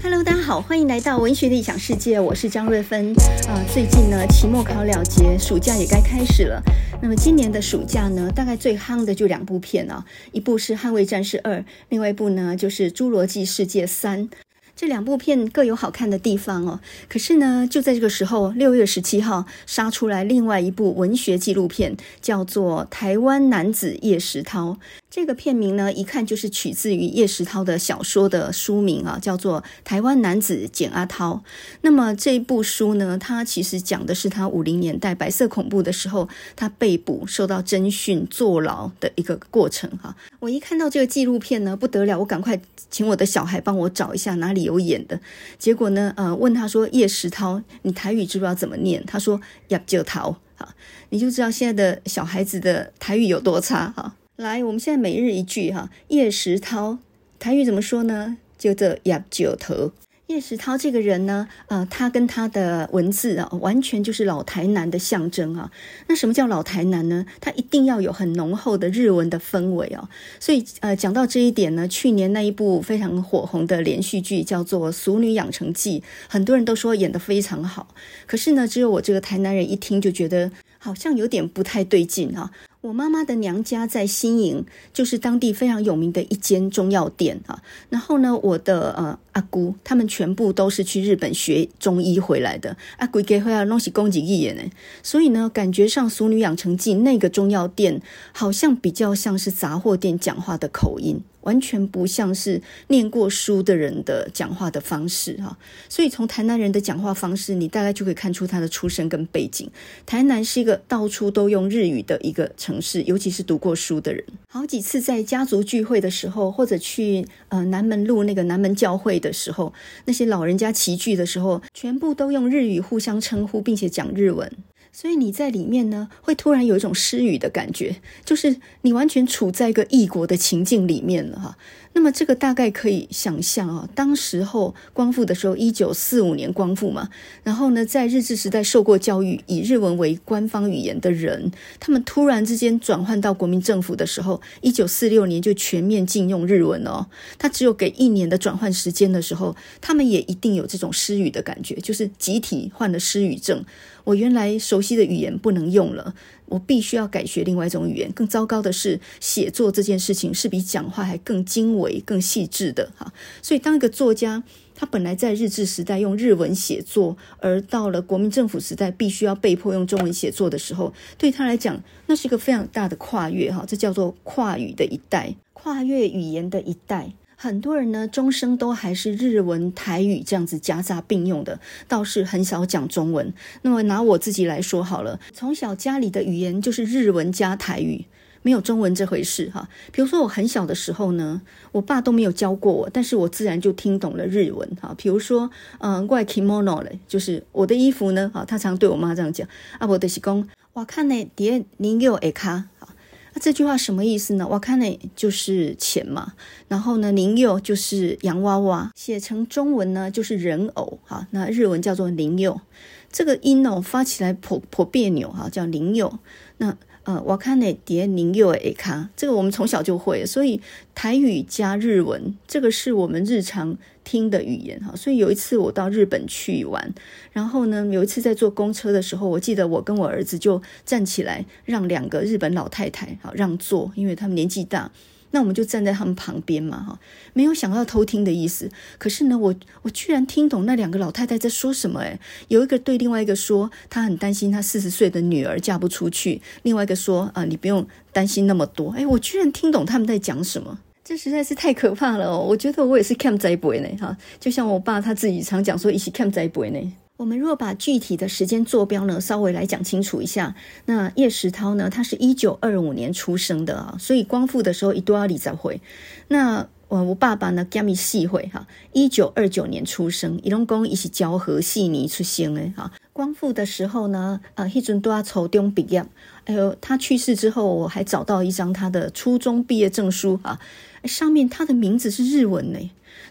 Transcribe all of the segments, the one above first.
Hello，大家好，欢迎来到文学的异想世界，我是张瑞芬。啊、最近呢，期末考了结，暑假也该开始了。那么今年的暑假呢，大概最夯的就两部片啊，一部是《捍卫战士二》，另外一部呢就是《侏罗纪世界三》。这两部片各有好看的地方哦，可是呢，就在这个时候，六月十七号杀出来另外一部文学纪录片，叫做《台湾男子叶石涛》。这个片名呢，一看就是取自于叶石涛的小说的书名啊，叫做《台湾男子简阿涛》。那么这一部书呢，它其实讲的是他五零年代白色恐怖的时候，他被捕、受到侦讯、坐牢的一个过程哈。我一看到这个纪录片呢，不得了，我赶快请我的小孩帮我找一下哪里有演的。结果呢，呃，问他说叶石涛，你台语知不知道怎么念？他说叶石涛，哈，你就知道现在的小孩子的台语有多差哈。来，我们现在每日一句哈，叶石涛，台语怎么说呢？就这叶石涛。叶石涛这个人呢，呃，他跟他的文字啊，完全就是老台南的象征啊。那什么叫老台南呢？他一定要有很浓厚的日文的氛围哦。所以，呃，讲到这一点呢，去年那一部非常火红的连续剧叫做《俗女养成记》，很多人都说演得非常好。可是呢，只有我这个台南人一听就觉得好像有点不太对劲啊。我妈妈的娘家在新营，就是当地非常有名的一间中药店啊。然后呢，我的呃阿姑他们全部都是去日本学中医回来的。阿姑给回来东西供给一眼呢，所以呢，感觉上《俗女养成记》那个中药店好像比较像是杂货店讲话的口音。完全不像是念过书的人的讲话的方式哈，所以从台南人的讲话方式，你大概就可以看出他的出身跟背景。台南是一个到处都用日语的一个城市，尤其是读过书的人，好几次在家族聚会的时候，或者去呃南门路那个南门教会的时候，那些老人家齐聚的时候，全部都用日语互相称呼，并且讲日文。所以你在里面呢，会突然有一种失语的感觉，就是你完全处在一个异国的情境里面了哈。那么这个大概可以想象啊，当时候光复的时候，一九四五年光复嘛，然后呢，在日治时代受过教育，以日文为官方语言的人，他们突然之间转换到国民政府的时候，一九四六年就全面禁用日文哦。他只有给一年的转换时间的时候，他们也一定有这种失语的感觉，就是集体患了失语症。我原来熟悉的语言不能用了。我必须要改学另外一种语言。更糟糕的是，写作这件事情是比讲话还更精微、更细致的哈。所以，当一个作家，他本来在日治时代用日文写作，而到了国民政府时代，必须要被迫用中文写作的时候，对他来讲，那是一个非常大的跨越哈。这叫做跨语的一代，跨越语言的一代。很多人呢，终生都还是日文、台语这样子夹杂并用的，倒是很少讲中文。那么拿我自己来说好了，从小家里的语言就是日文加台语，没有中文这回事哈。比如说我很小的时候呢，我爸都没有教过我，但是我自然就听懂了日文哈。比如说，嗯，怪 kimono 嘞，就是我的衣服呢，哈，他常对我妈这样讲啊，我的是讲，我看呢，爹您给我一卡。这句话什么意思呢？哇卡内就是钱嘛，然后呢，宁柚就是洋娃娃，写成中文呢就是人偶哈。那日文叫做宁柚，这个音哦发起来颇颇别扭哈，叫宁柚。那呃，哇卡内叠宁柚诶卡，这个我们从小就会，所以台语加日文，这个是我们日常听的语言哈。所以有一次我到日本去玩，然后呢，有一次在坐公车的时候，我记得我跟我儿子就站起来让两个日本老太太好让座，因为他们年纪大。那我们就站在他们旁边嘛，哈，没有想要偷听的意思。可是呢，我我居然听懂那两个老太太在说什么，诶，有一个对另外一个说，她很担心她四十岁的女儿嫁不出去；另外一个说，啊，你不用担心那么多。诶，我居然听懂他们在讲什么，这实在是太可怕了哦！我觉得我也是欠栽培呢，哈，就像我爸他自己常讲说，一起欠栽培呢。我们若把具体的时间坐标呢，稍微来讲清楚一下，那叶石涛呢，他是一九二五年出生的啊，所以光复的时候一多少里在会。那我我爸爸呢，加米细会哈，一九二九年出生，伊拢讲伊是昭和四年出生的哈。光复的时候呢，啊，迄阵都要初中毕业。哎呦，他去世之后，我还找到一张他的初中毕业证书啊，上面他的名字是日文呢，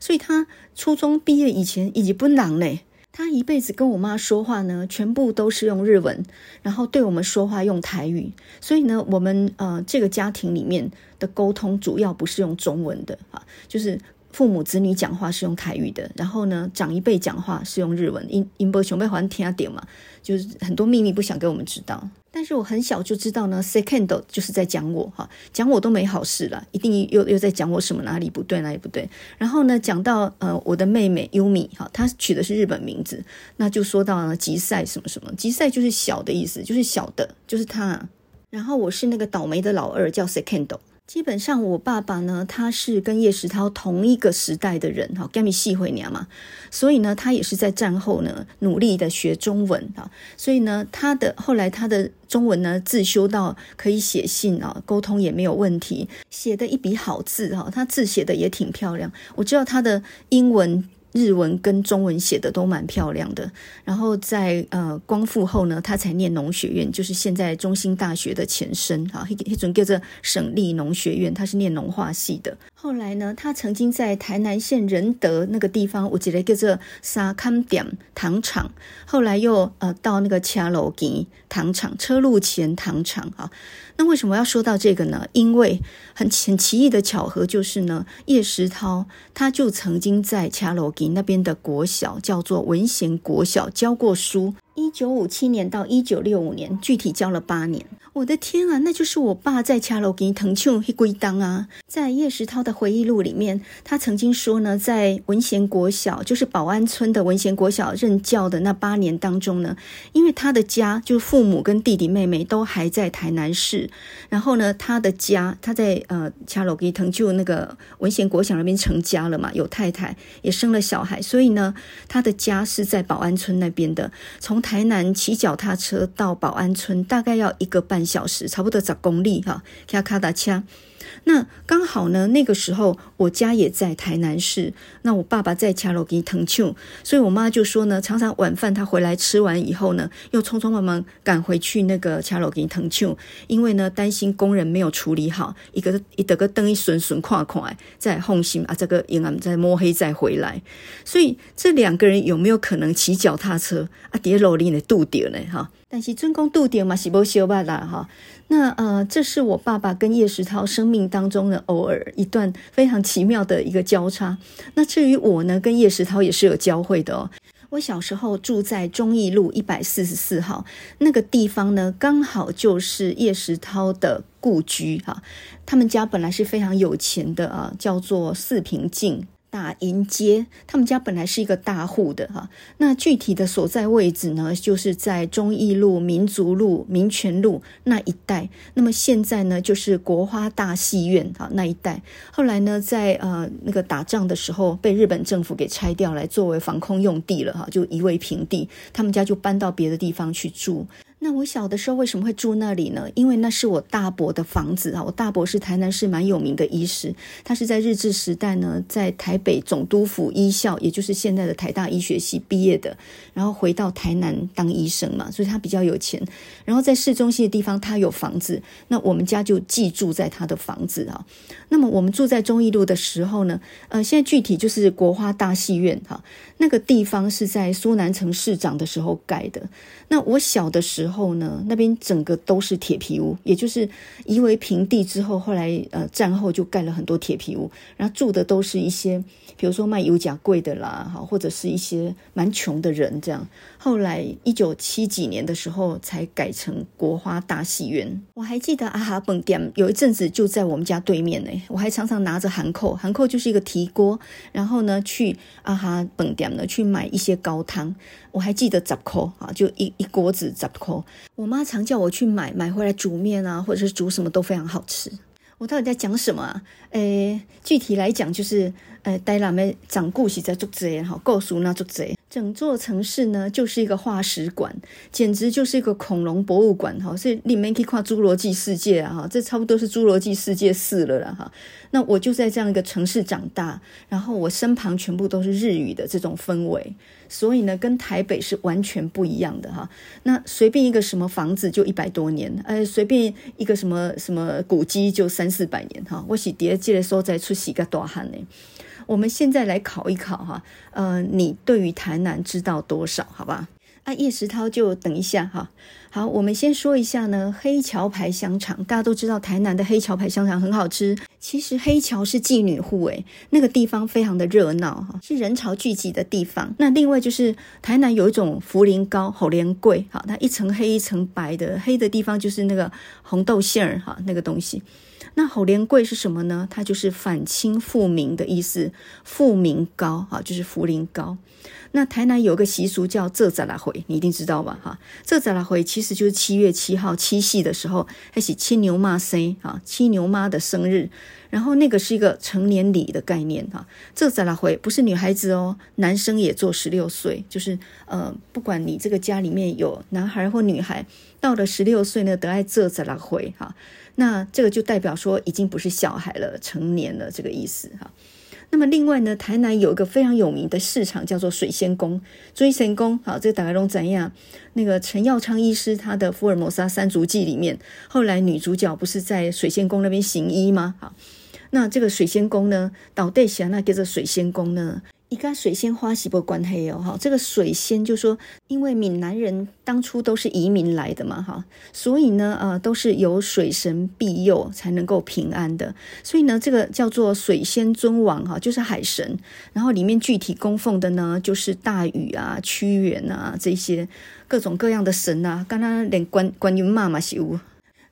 所以他初中毕业以前以及不朗呢。他一辈子跟我妈说话呢，全部都是用日文，然后对我们说话用台语。所以呢，我们呃这个家庭里面的沟通主要不是用中文的啊，就是父母子女讲话是用台语的，然后呢，长一辈讲话是用日文，因因不想被还听点嘛，就是很多秘密不想给我们知道。但是我很小就知道呢，Second 就是在讲我哈，讲我都没好事了，一定又又在讲我什么哪里不对哪里不对。然后呢，讲到呃我的妹妹 Yumi 哈，她取的是日本名字，那就说到了吉赛什么什么，吉赛就是小的意思，就是小的，就是她。然后我是那个倒霉的老二，叫 Second。基本上，我爸爸呢，他是跟叶石涛同一个时代的人，哈，跟你细会娘嘛，所以呢，他也是在战后呢努力的学中文，哈，所以呢，他的后来他的中文呢自修到可以写信啊，沟通也没有问题，写的一笔好字，哈，他字写的也挺漂亮，我知道他的英文。日文跟中文写的都蛮漂亮的，然后在呃光复后呢，他才念农学院，就是现在中兴大学的前身啊，一一种叫做省立农学院，他是念农化系的。后来呢，他曾经在台南县仁德那个地方，我记得叫做沙康点糖厂，后来又呃到那个车路吉糖厂，车路前糖厂啊。那为什么要说到这个呢？因为很很奇异的巧合就是呢，叶石涛他就曾经在车路吉那边的国小叫做文贤国小教过书。一九五七年到一九六五年，具体教了八年。我的天啊，那就是我爸在车路墘藤丘一归当啊。在叶石涛的回忆录里面，他曾经说呢，在文贤国小，就是保安村的文贤国小任教的那八年当中呢，因为他的家就是父母跟弟弟妹妹都还在台南市，然后呢，他的家他在呃车路墘藤丘那个文贤国小那边成家了嘛，有太太也生了小孩，所以呢，他的家是在保安村那边的，从。台南骑脚踏车到保安村大概要一个半小时，差不多十公里哈，骑脚踏车。那刚好呢，那个时候我家也在台南市，那我爸爸在车路墘藤丘，所以我妈就说呢，常常晚饭他回来吃完以后呢，又匆匆忙忙赶回去那个车路墘藤丘，因为呢担心工人没有处理好，一个一得个灯一损损垮垮，再放心啊，这个阴暗再摸黑再回来，所以这两个人有没有可能骑脚踏车啊？跌落里的度掉呢？哈，但是尊公度掉嘛是不修吧啦哈。那呃，这是我爸爸跟叶石涛生命当中的偶尔一段非常奇妙的一个交叉。那至于我呢，跟叶石涛也是有交汇的哦。我小时候住在忠义路一百四十四号那个地方呢，刚好就是叶石涛的故居哈。他们家本来是非常有钱的啊，叫做四平径。大营街，他们家本来是一个大户的哈，那具体的所在位置呢，就是在忠义路、民族路、民权路那一带。那么现在呢，就是国花大戏院啊那一带。后来呢，在呃那个打仗的时候，被日本政府给拆掉来作为防空用地了哈，就夷为平地，他们家就搬到别的地方去住。那我小的时候为什么会住那里呢？因为那是我大伯的房子啊。我大伯是台南市蛮有名的医师，他是在日治时代呢，在台北总督府医校，也就是现在的台大医学系毕业的，然后回到台南当医生嘛，所以他比较有钱。然后在市中心的地方，他有房子，那我们家就寄住在他的房子啊。那么我们住在忠义路的时候呢，呃，现在具体就是国花大戏院哈，那个地方是在苏南城市长的时候盖的。那我小的时后呢，那边整个都是铁皮屋，也就是夷为平地之后，后来呃战后就盖了很多铁皮屋，然后住的都是一些，比如说卖油甲贵的啦，哈，或者是一些蛮穷的人这样。后来一九七几年的时候才改成国花大戏院。我还记得阿哈本店有一阵子就在我们家对面呢，我还常常拿着韩扣，韩扣就是一个提锅，然后呢去阿哈本店呢去买一些高汤。我还记得十块啊，就一一锅子十块。我妈常叫我去买，买回来煮面啊，或者是煮什么都非常好吃。我到底在讲什么啊？诶，具体来讲就是，诶，台南的讲故事在做贼哈，告诉那做贼。整座城市呢，就是一个化石馆，简直就是一个恐龙博物馆哈。所以里面可以看侏罗纪世界啊哈，这差不多是侏罗纪世界四了啦哈。那我就在这样一个城市长大，然后我身旁全部都是日语的这种氛围，所以呢，跟台北是完全不一样的哈。那随便一个什么房子就一百多年，呃，随便一个什么什么古迹就三四百年哈。我是第一届的时候再出席个大汉呢。我们现在来考一考哈，呃，你对于台南知道多少？好吧？啊，叶石涛就等一下哈。好，我们先说一下呢，黑桥牌香肠，大家都知道台南的黑桥牌香肠很好吃。其实黑桥是妓女户，诶，那个地方非常的热闹哈，是人潮聚集的地方。那另外就是台南有一种茯苓糕，红莲桂，好，它一层黑一层白的，黑的地方就是那个红豆馅儿哈，那个东西。那红莲桂是什么呢？它就是反清复明的意思，复明糕哈，就是茯苓高。那台南有个习俗叫做十六岁，你一定知道吧？哈，这十六岁其实就是七月七号七夕的时候，还是七牛妈生啊，七牛妈的生日。然后那个是一个成年礼的概念哈。这十六岁不是女孩子哦，男生也做十六岁，就是呃，不管你这个家里面有男孩或女孩，到了十六岁呢，得爱这十六岁哈。那这个就代表说已经不是小孩了，成年了这个意思哈。那么另外呢，台南有一个非常有名的市场叫做水仙宫，水仙宫，好，这个打开龙怎样？那个陈耀昌医师他的《福尔摩沙三足记》里面，后来女主角不是在水仙宫那边行医吗？好，那这个水仙宫呢，到底是那叫做水仙宫呢？一个水仙花是不关系哦，哈，这个水仙就说，因为闽南人当初都是移民来的嘛，哈，所以呢，呃，都是有水神庇佑才能够平安的，所以呢，这个叫做水仙尊王，哈，就是海神，然后里面具体供奉的呢，就是大禹啊、屈原啊这些各种各样的神啊，刚刚连关观音妈妈是有。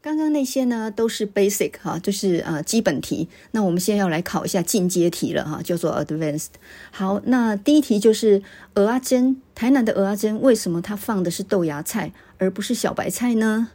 刚刚那些呢都是 basic 哈，就是啊基本题。那我们现在要来考一下进阶题了哈，叫做 advanced。好，那第一题就是鹅阿珍，台南的鹅阿珍为什么它放的是豆芽菜而不是小白菜呢？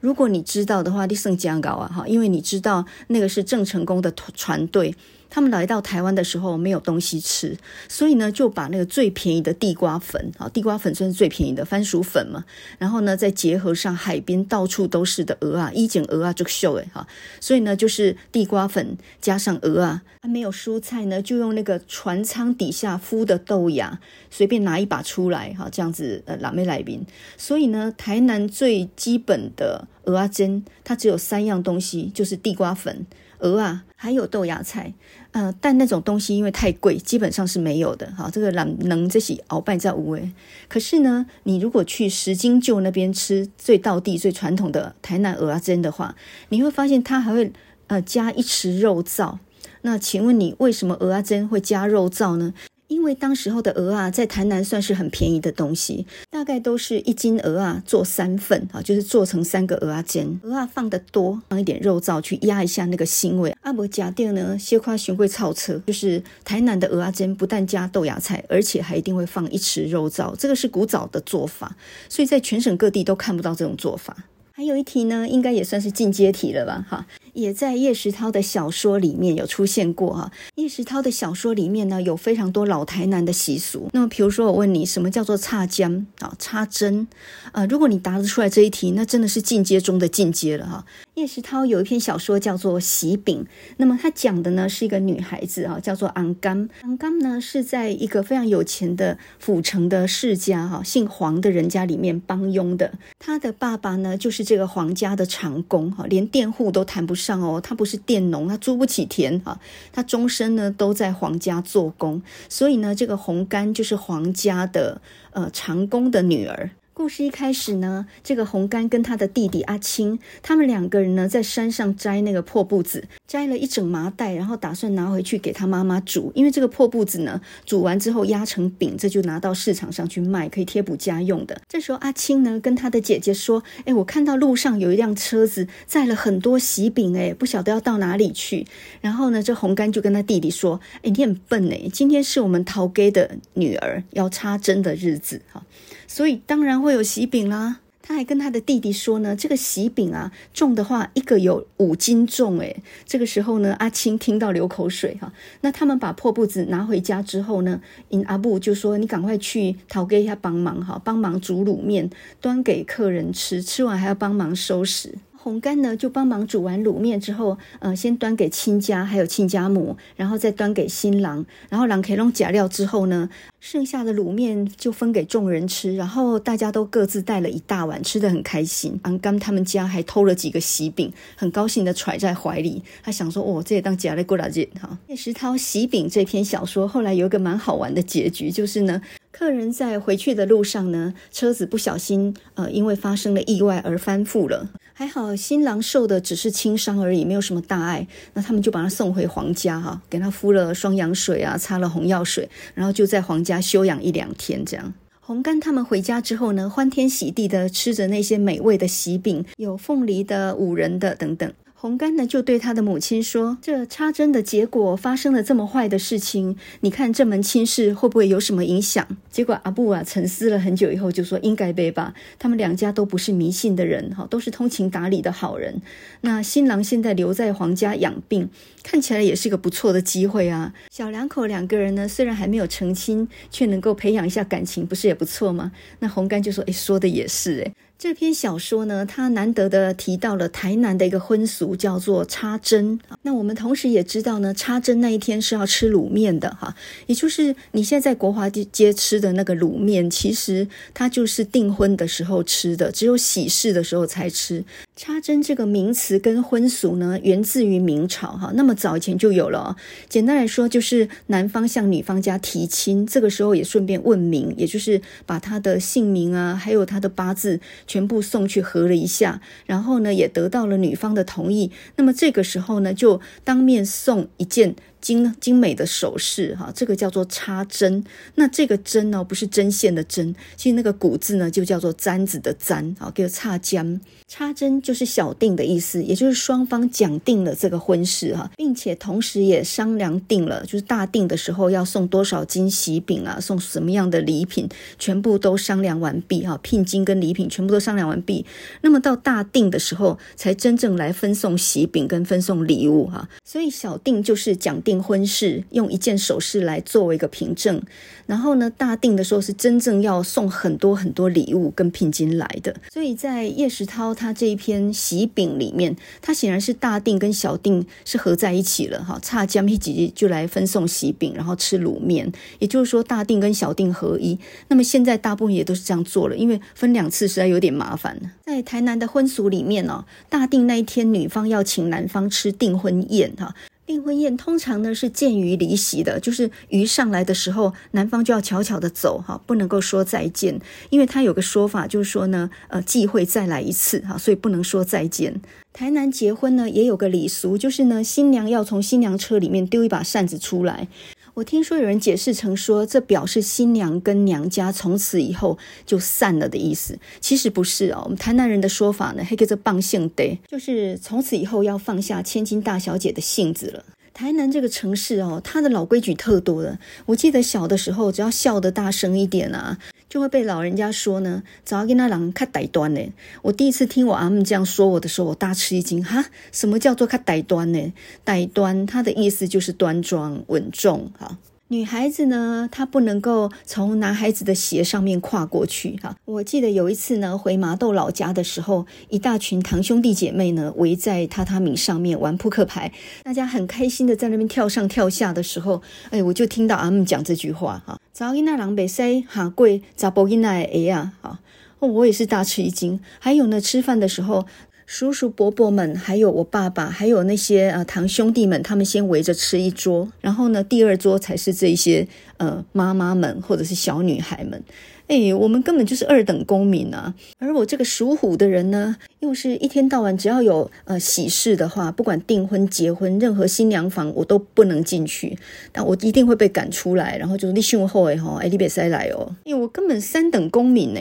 如果你知道的话，你算真高啊哈，因为你知道那个是郑成功的船队。他们来到台湾的时候没有东西吃，所以呢就把那个最便宜的地瓜粉啊，地瓜粉算是最便宜的番薯粉嘛，然后呢再结合上海边到处都是的鹅啊，一剪鹅啊就秀诶哈，所以呢就是地瓜粉加上鹅啊，它没有蔬菜呢，就用那个船舱底下孵的豆芽，随便拿一把出来哈，这样子呃拉没来宾，所以呢台南最基本的鹅啊煎，它只有三样东西，就是地瓜粉。鹅啊，还有豆芽菜，呃，但那种东西因为太贵，基本上是没有的。哈，这个懒能这些鳌拜在无诶。可是呢，你如果去石金旧那边吃最道地、最传统的台南鹅阿珍的话，你会发现它还会呃加一匙肉燥。那请问你为什么鹅阿珍会加肉燥呢？因为当时候的鹅啊，在台南算是很便宜的东西，大概都是一斤鹅啊做三份啊，就是做成三个鹅啊煎。鹅啊放得多，放一点肉燥去压一下那个腥味。阿伯假定呢，小夸寻贵超车，就是台南的鹅啊煎不但加豆芽菜，而且还一定会放一匙肉燥，这个是古早的做法，所以在全省各地都看不到这种做法。还有一题呢，应该也算是进阶题了吧？哈。也在叶石涛的小说里面有出现过哈。叶石涛的小说里面呢，有非常多老台南的习俗。那么，比如说我问你，什么叫做插针啊？插针啊？如果你答得出来这一题，那真的是进阶中的进阶了哈。叶石涛有一篇小说叫做《喜饼》，那么他讲的呢是一个女孩子哈，叫做昂甘。昂甘呢是在一个非常有钱的府城的世家哈，姓黄的人家里面帮佣的。他的爸爸呢就是这个黄家的长工哈，连佃户都谈不上。上哦，他不是佃农，他租不起田啊，他终身呢都在皇家做工，所以呢，这个红干就是皇家的呃长工的女儿。故事一开始呢，这个红干跟他的弟弟阿青，他们两个人呢在山上摘那个破布子，摘了一整麻袋，然后打算拿回去给他妈妈煮，因为这个破布子呢煮完之后压成饼，这就拿到市场上去卖，可以贴补家用的。这时候阿青呢跟他的姐姐说：“哎，我看到路上有一辆车子载了很多喜饼，哎，不晓得要到哪里去。”然后呢，这红干就跟他弟弟说：“哎，你很笨哎，今天是我们头家的女儿要插针的日子哈。”所以当然会有喜饼啦。他还跟他的弟弟说呢，这个喜饼啊，重的话一个有五斤重诶。这个时候呢，阿青听到流口水哈。那他们把破布子拿回家之后呢，因阿布就说：“你赶快去讨给一下帮忙哈，帮忙煮卤面，端给客人吃，吃完还要帮忙收拾。”红干呢，就帮忙煮完卤面之后，呃，先端给亲家，还有亲家母，然后再端给新郎，然后郎可以弄假料之后呢，剩下的卤面就分给众人吃，然后大家都各自带了一大碗，吃得很开心。红干他们家还偷了几个喜饼，很高兴的揣在怀里，他想说，哦，这也当假料过来这哈。叶石涛喜饼这篇小说后来有一个蛮好玩的结局，就是呢。客人在回去的路上呢，车子不小心呃，因为发生了意外而翻覆了。还好新郎受的只是轻伤而已，没有什么大碍。那他们就把他送回皇家哈，给他敷了双氧水啊，擦了红药水，然后就在皇家休养一两天这样。红干他们回家之后呢，欢天喜地的吃着那些美味的喜饼，有凤梨的、五仁的等等。红干呢就对他的母亲说：“这插针的结果发生了这么坏的事情，你看这门亲事会不会有什么影响？”结果阿布啊沉思了很久以后就说：“应该背吧，他们两家都不是迷信的人，哈，都是通情达理的好人。那新郎现在留在皇家养病，看起来也是个不错的机会啊。小两口两个人呢，虽然还没有成亲，却能够培养一下感情，不是也不错吗？”那红干就说：“诶，说的也是，诶。”这篇小说呢，它难得的提到了台南的一个婚俗，叫做插针。那我们同时也知道呢，插针那一天是要吃卤面的哈，也就是你现在在国华街吃的那个卤面，其实它就是订婚的时候吃的，只有喜事的时候才吃。插针这个名词跟婚俗呢，源自于明朝哈，那么早以前就有了。简单来说，就是男方向女方家提亲，这个时候也顺便问名，也就是把他的姓名啊，还有他的八字全部送去核了一下，然后呢，也得到了女方的同意。那么这个时候呢，就当面送一件。精精美的首饰，哈，这个叫做插针。那这个针呢，不是针线的针，其实那个古字呢，就叫做簪子的簪，啊，叫插针。插针就是小定的意思，也就是双方讲定了这个婚事，哈，并且同时也商量定了，就是大定的时候要送多少斤喜饼啊，送什么样的礼品，全部都商量完毕，哈，聘金跟礼品全部都商量完毕。那么到大定的时候，才真正来分送喜饼跟分送礼物，哈。所以小定就是讲定。婚事用一件首饰来作为一个凭证，然后呢，大定的时候是真正要送很多很多礼物跟聘金来的。所以在叶石涛他这一篇喜饼里面，他显然是大定跟小定是合在一起了哈。差江一几就来分送喜饼，然后吃卤面，也就是说大定跟小定合一。那么现在大部分也都是这样做了，因为分两次实在有点麻烦。在台南的婚俗里面呢，大定那一天女方要请男方吃订婚宴哈。订婚宴通常呢是见鱼离席的，就是鱼上来的时候，男方就要悄悄的走哈，不能够说再见，因为他有个说法就是说呢，呃，忌讳再来一次哈，所以不能说再见。台南结婚呢也有个礼俗，就是呢新娘要从新娘车里面丢一把扇子出来。我听说有人解释成说，这表示新娘跟娘家从此以后就散了的意思。其实不是哦，我们台南人的说法呢，还叫做棒性得，就是从此以后要放下千金大小姐的性子了。台南这个城市哦，它的老规矩特多的。我记得小的时候，只要笑得大声一点啊，就会被老人家说呢，早要跟那人较台端呢。我第一次听我阿姆这样说我的时候，我大吃一惊哈，什么叫做看歹端呢？歹端它的意思就是端庄稳重哈。女孩子呢，她不能够从男孩子的鞋上面跨过去哈。我记得有一次呢，回麻豆老家的时候，一大群堂兄弟姐妹呢围在榻榻米上面玩扑克牌，大家很开心的在那边跳上跳下的时候，哎，我就听到阿姆讲这句话哈：早囡仔人袂使下跪，查甫囡仔的鞋啊，哈，我也是大吃一惊。还有呢，吃饭的时候。叔叔伯伯们，还有我爸爸，还有那些呃堂兄弟们，他们先围着吃一桌，然后呢，第二桌才是这些呃妈妈们或者是小女孩们。哎，我们根本就是二等公民啊！而我这个属虎的人呢，又是一天到晚只要有呃喜事的话，不管订婚、结婚，任何新娘房我都不能进去，但我一定会被赶出来，然后就是你兄后哎哈，哎你别再来哦，因为我根本三等公民呢。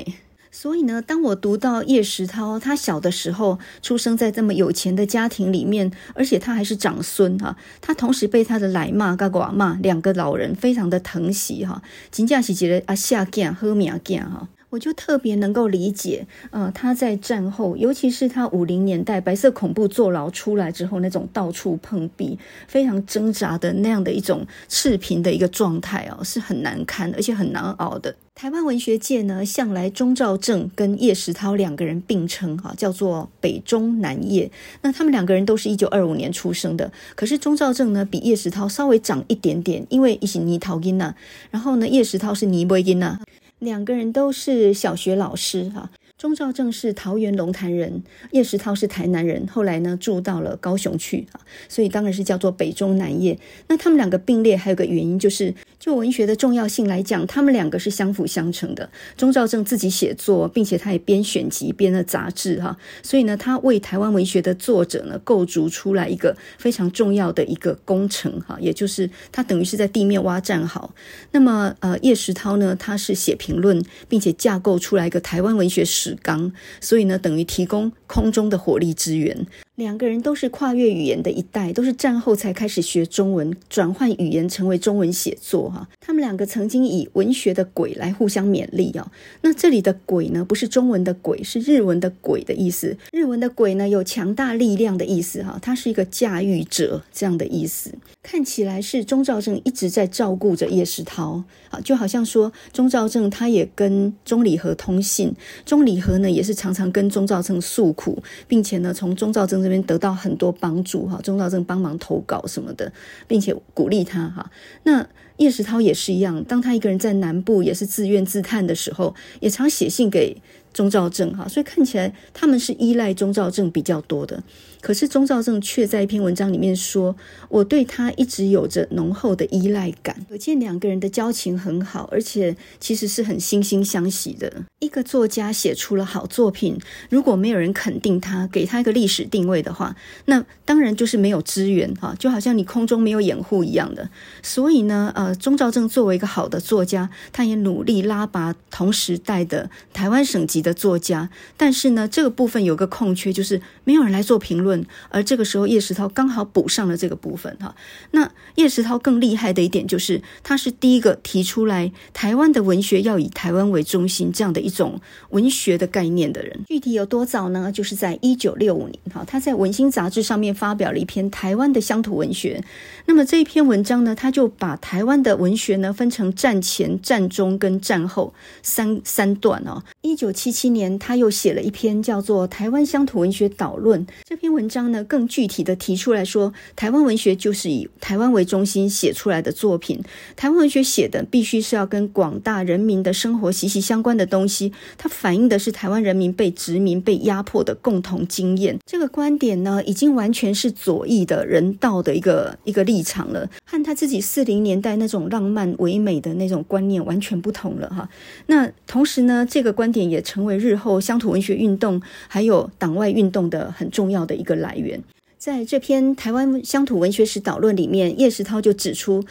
所以呢，当我读到叶石涛，他小的时候出生在这么有钱的家庭里面，而且他还是长孙哈，他同时被他的奶妈跟寡妈两个老人非常的疼惜哈，真正是觉得啊下贱好命贱哈。我就特别能够理解，呃，他在战后，尤其是他五零年代白色恐怖坐牢出来之后，那种到处碰壁、非常挣扎的那样的一种赤贫的一个状态哦，是很难堪，而且很难熬的。台湾文学界呢，向来钟肇政跟叶石涛两个人并称哈，叫做北中南叶。那他们两个人都是一九二五年出生的，可是钟肇政呢比叶石涛稍微长一点点，因为一起泥桃音呐，然后呢叶石涛是泥波音呐。两个人都是小学老师哈，钟兆政是桃园龙潭人，叶石涛是台南人，后来呢住到了高雄去啊，所以当然是叫做北中南叶。那他们两个并列还有个原因就是，就文学的重要性来讲，他们两个是相辅相成的。钟肇政自己写作，并且他也编选集、编了杂志，哈，所以呢，他为台湾文学的作者呢构筑出来一个非常重要的一个工程，哈，也就是他等于是在地面挖战壕。那么，呃，叶石涛呢，他是写评论，并且架构出来一个台湾文学史纲，所以呢，等于提供空中的火力支援。两个人都是跨越语言的一代，都是战后才开始学中文，转换语言成为中文写作他们两个曾经以文学的鬼来互相勉励哦。那这里的鬼呢，不是中文的鬼，是日文的鬼的意思。日文的鬼呢，有强大力量的意思哈，它是一个驾驭者这样的意思。看起来是钟兆政一直在照顾着叶世涛啊，就好像说钟兆政他也跟钟礼和通信，钟礼和呢也是常常跟钟兆政诉苦，并且呢从钟兆政这边得到很多帮助哈，钟兆政帮忙投稿什么的，并且鼓励他哈。那叶石涛也是一样，当他一个人在南部也是自怨自叹的时候，也常写信给钟兆正哈，所以看起来他们是依赖钟兆正比较多的。可是钟兆正却在一篇文章里面说：“我对他一直有着浓厚的依赖感。”可见两个人的交情很好，而且其实是很惺惺相惜的。一个作家写出了好作品，如果没有人肯定他，给他一个历史定位的话，那当然就是没有资源哈，就好像你空中没有掩护一样的。所以呢，呃，钟兆正作为一个好的作家，他也努力拉拔同时代的台湾省籍的作家。但是呢，这个部分有个空缺，就是没有人来做评论。而这个时候，叶石涛刚好补上了这个部分哈。那叶石涛更厉害的一点就是，他是第一个提出来台湾的文学要以台湾为中心这样的一种文学的概念的人。具体有多早呢？就是在一九六五年哈，他在《文心》杂志上面发表了一篇台湾的乡土文学。那么这一篇文章呢，他就把台湾的文学呢分成战前、战中跟战后三三段哦。一九七七年，他又写了一篇叫做《台湾乡土文学导论》这篇文。章呢，更具体的提出来说，台湾文学就是以台湾为中心写出来的作品。台湾文学写的必须是要跟广大人民的生活息息相关的东西，它反映的是台湾人民被殖民、被压迫的共同经验。这个观点呢，已经完全是左翼的人道的一个一个立场了，和他自己四零年代那种浪漫唯美的那种观念完全不同了哈。那同时呢，这个观点也成为日后乡土文学运动还有党外运动的很重要的一个。来源，在这篇《台湾乡土文学史导论》里面，叶石涛就指出，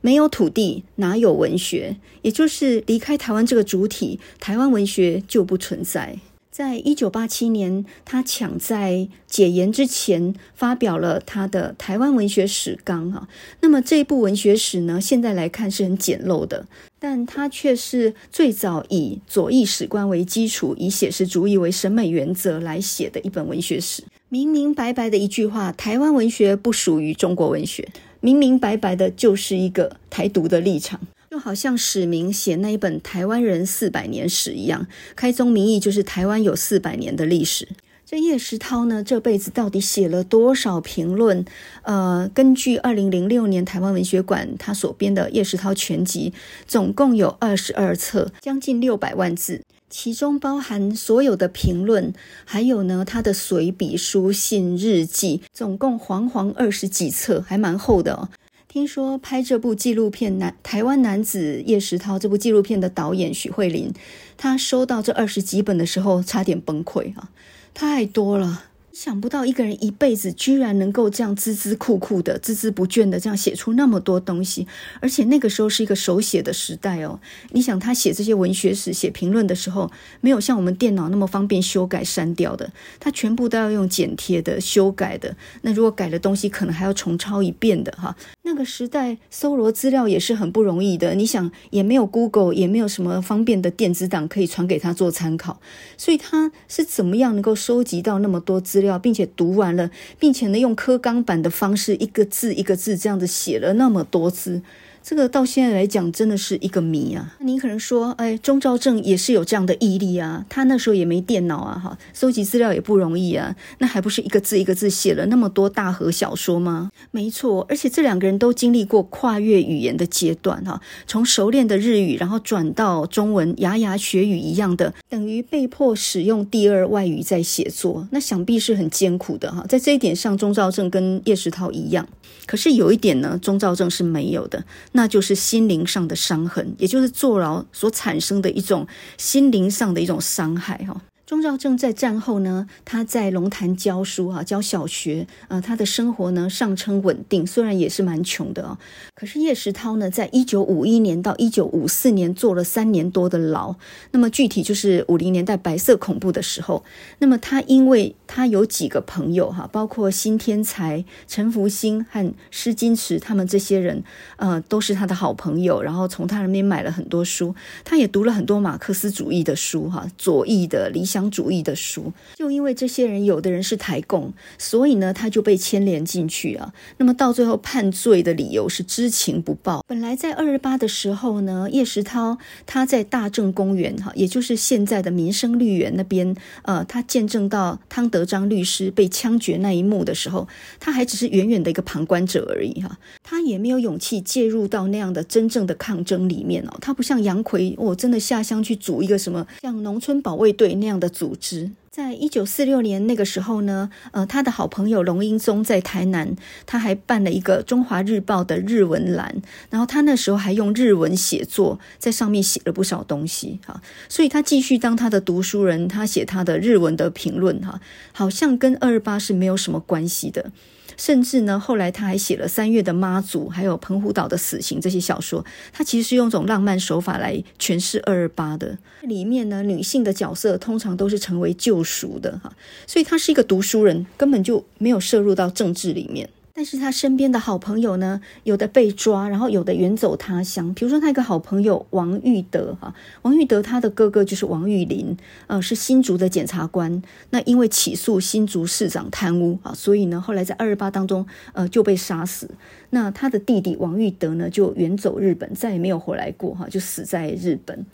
没有土地哪有文学，也就是离开台湾这个主体，台湾文学就不存在。在一九八七年，他抢在解严之前发表了他的《台湾文学史纲》啊。那么这一部文学史呢，现在来看是很简陋的，但他却是最早以左翼史观为基础，以写实主义为审美原则来写的一本文学史。明明白白的一句话，台湾文学不属于中国文学，明明白白的就是一个台独的立场。就好像史明写那一本《台湾人四百年史》一样，开宗明义就是台湾有四百年的历史。这叶石涛呢，这辈子到底写了多少评论？呃，根据二零零六年台湾文学馆他所编的《叶石涛全集》，总共有二十二册，将近六百万字，其中包含所有的评论，还有呢他的随笔、书信、日记，总共煌煌二十几册，还蛮厚的哦。听说拍这部纪录片《男台湾男子叶石涛》这部纪录片的导演许慧琳，他收到这二十几本的时候，差点崩溃啊！太多了。想不到一个人一辈子居然能够这样孜孜酷酷的、孜孜不倦的这样写出那么多东西，而且那个时候是一个手写的时代哦。你想他写这些文学史、写评论的时候，没有像我们电脑那么方便修改删掉的，他全部都要用剪贴的、修改的。那如果改了东西，可能还要重抄一遍的哈。那个时代搜罗资料也是很不容易的。你想，也没有 Google，也没有什么方便的电子档可以传给他做参考，所以他是怎么样能够收集到那么多资料？并且读完了，并且呢，用刻钢板的方式，一个字一个字这样子写了那么多字。这个到现在来讲，真的是一个谜啊！你可能说，哎，钟兆政也是有这样的毅力啊，他那时候也没电脑啊，哈，搜集资料也不容易啊，那还不是一个字一个字写了那么多大河小说吗？没错，而且这两个人都经历过跨越语言的阶段，哈，从熟练的日语，然后转到中文，牙牙学语一样的，等于被迫使用第二外语在写作，那想必是很艰苦的，哈，在这一点上，钟兆政跟叶石涛一样，可是有一点呢，钟兆政是没有的。那就是心灵上的伤痕，也就是坐牢所产生的一种心灵上的一种伤害哈。钟兆政在战后呢，他在龙潭教书啊，教小学，呃，他的生活呢上称稳定，虽然也是蛮穷的哦。可是叶石涛呢，在一九五一年到一九五四年坐了三年多的牢，那么具体就是五零年代白色恐怖的时候，那么他因为他有几个朋友哈，包括辛天才、陈福兴和施金池，他们这些人，呃，都是他的好朋友，然后从他那边买了很多书，他也读了很多马克思主义的书哈，左翼的理想主义的书，就因为这些人有的人是台共，所以呢，他就被牵连进去啊。那么到最后判罪的理由是知情不报。本来在二二八的时候呢，叶石涛他在大正公园哈，也就是现在的民生绿园那边，呃，他见证到汤德章律师被枪决那一幕的时候，他还只是远远的一个旁观者而已哈，他也没有勇气介入到那样的真正的抗争里面哦。他不像杨逵，我真的下乡去组一个什么像农村保卫队那样的。的组织，在一九四六年那个时候呢，呃，他的好朋友龙英宗在台南，他还办了一个《中华日报》的日文栏，然后他那时候还用日文写作，在上面写了不少东西哈，所以他继续当他的读书人，他写他的日文的评论哈，好像跟二二八是没有什么关系的。甚至呢，后来他还写了《三月的妈祖》，还有《澎湖岛的死刑》这些小说。他其实是用一种浪漫手法来诠释二二八的。里面呢，女性的角色通常都是成为救赎的哈，所以他是一个读书人，根本就没有涉入到政治里面。但是他身边的好朋友呢，有的被抓，然后有的远走他乡。比如说，他一个好朋友王玉德，哈，王玉德他的哥哥就是王玉林，呃，是新竹的检察官。那因为起诉新竹市长贪污啊，所以呢，后来在二二八当中，呃，就被杀死。那他的弟弟王玉德呢，就远走日本，再也没有回来过，哈，就死在日本。